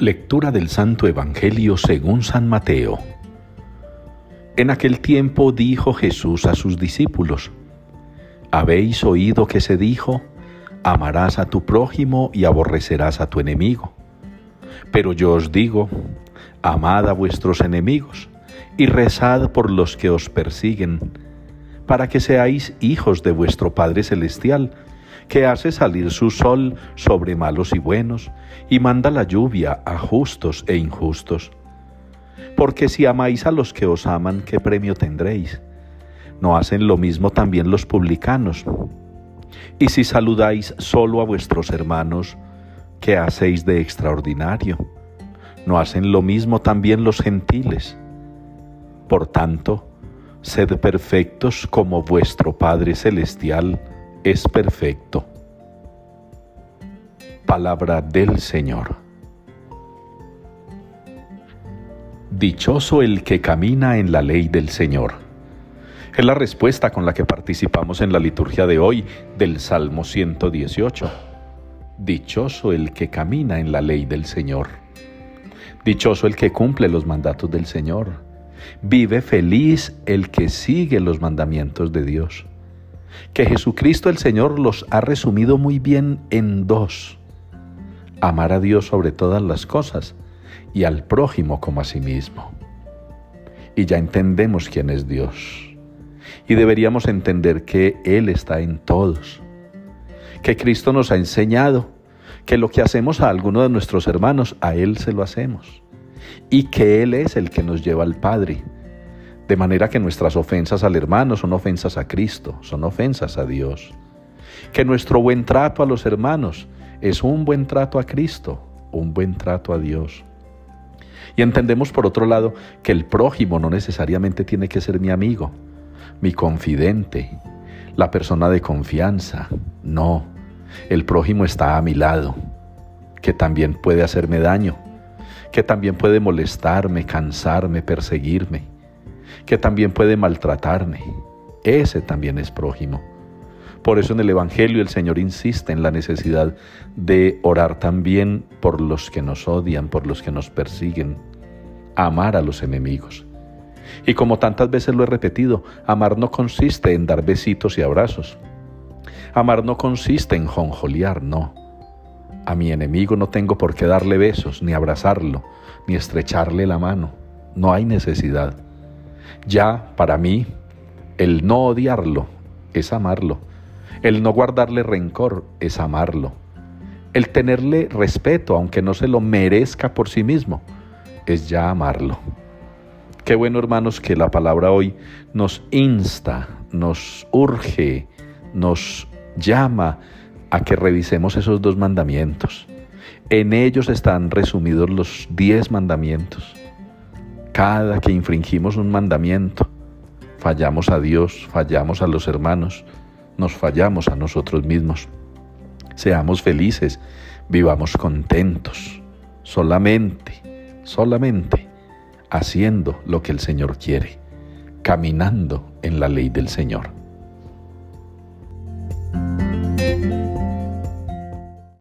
Lectura del Santo Evangelio según San Mateo. En aquel tiempo dijo Jesús a sus discípulos, Habéis oído que se dijo, amarás a tu prójimo y aborrecerás a tu enemigo. Pero yo os digo, amad a vuestros enemigos y rezad por los que os persiguen, para que seáis hijos de vuestro Padre Celestial, que hace salir su sol sobre malos y buenos, y manda la lluvia a justos e injustos. Porque si amáis a los que os aman, ¿qué premio tendréis? ¿No hacen lo mismo también los publicanos? Y si saludáis solo a vuestros hermanos, ¿qué hacéis de extraordinario? ¿No hacen lo mismo también los gentiles? Por tanto, sed perfectos como vuestro Padre Celestial es perfecto. Palabra del Señor. Dichoso el que camina en la ley del Señor. Es la respuesta con la que participamos en la liturgia de hoy del Salmo 118. Dichoso el que camina en la ley del Señor. Dichoso el que cumple los mandatos del Señor. Vive feliz el que sigue los mandamientos de Dios que Jesucristo el Señor los ha resumido muy bien en dos. Amar a Dios sobre todas las cosas y al prójimo como a sí mismo. Y ya entendemos quién es Dios. Y deberíamos entender que Él está en todos. Que Cristo nos ha enseñado que lo que hacemos a alguno de nuestros hermanos, a Él se lo hacemos. Y que Él es el que nos lleva al Padre de manera que nuestras ofensas al hermano son ofensas a Cristo, son ofensas a Dios. Que nuestro buen trato a los hermanos es un buen trato a Cristo, un buen trato a Dios. Y entendemos por otro lado que el prójimo no necesariamente tiene que ser mi amigo, mi confidente, la persona de confianza. No, el prójimo está a mi lado, que también puede hacerme daño, que también puede molestarme, cansarme, perseguirme que también puede maltratarme. Ese también es prójimo. Por eso en el Evangelio el Señor insiste en la necesidad de orar también por los que nos odian, por los que nos persiguen, amar a los enemigos. Y como tantas veces lo he repetido, amar no consiste en dar besitos y abrazos. Amar no consiste en jonjolear, no. A mi enemigo no tengo por qué darle besos, ni abrazarlo, ni estrecharle la mano. No hay necesidad. Ya para mí, el no odiarlo es amarlo. El no guardarle rencor es amarlo. El tenerle respeto, aunque no se lo merezca por sí mismo, es ya amarlo. Qué bueno, hermanos, que la palabra hoy nos insta, nos urge, nos llama a que revisemos esos dos mandamientos. En ellos están resumidos los diez mandamientos. Cada que infringimos un mandamiento, fallamos a Dios, fallamos a los hermanos, nos fallamos a nosotros mismos. Seamos felices, vivamos contentos, solamente, solamente haciendo lo que el Señor quiere, caminando en la ley del Señor.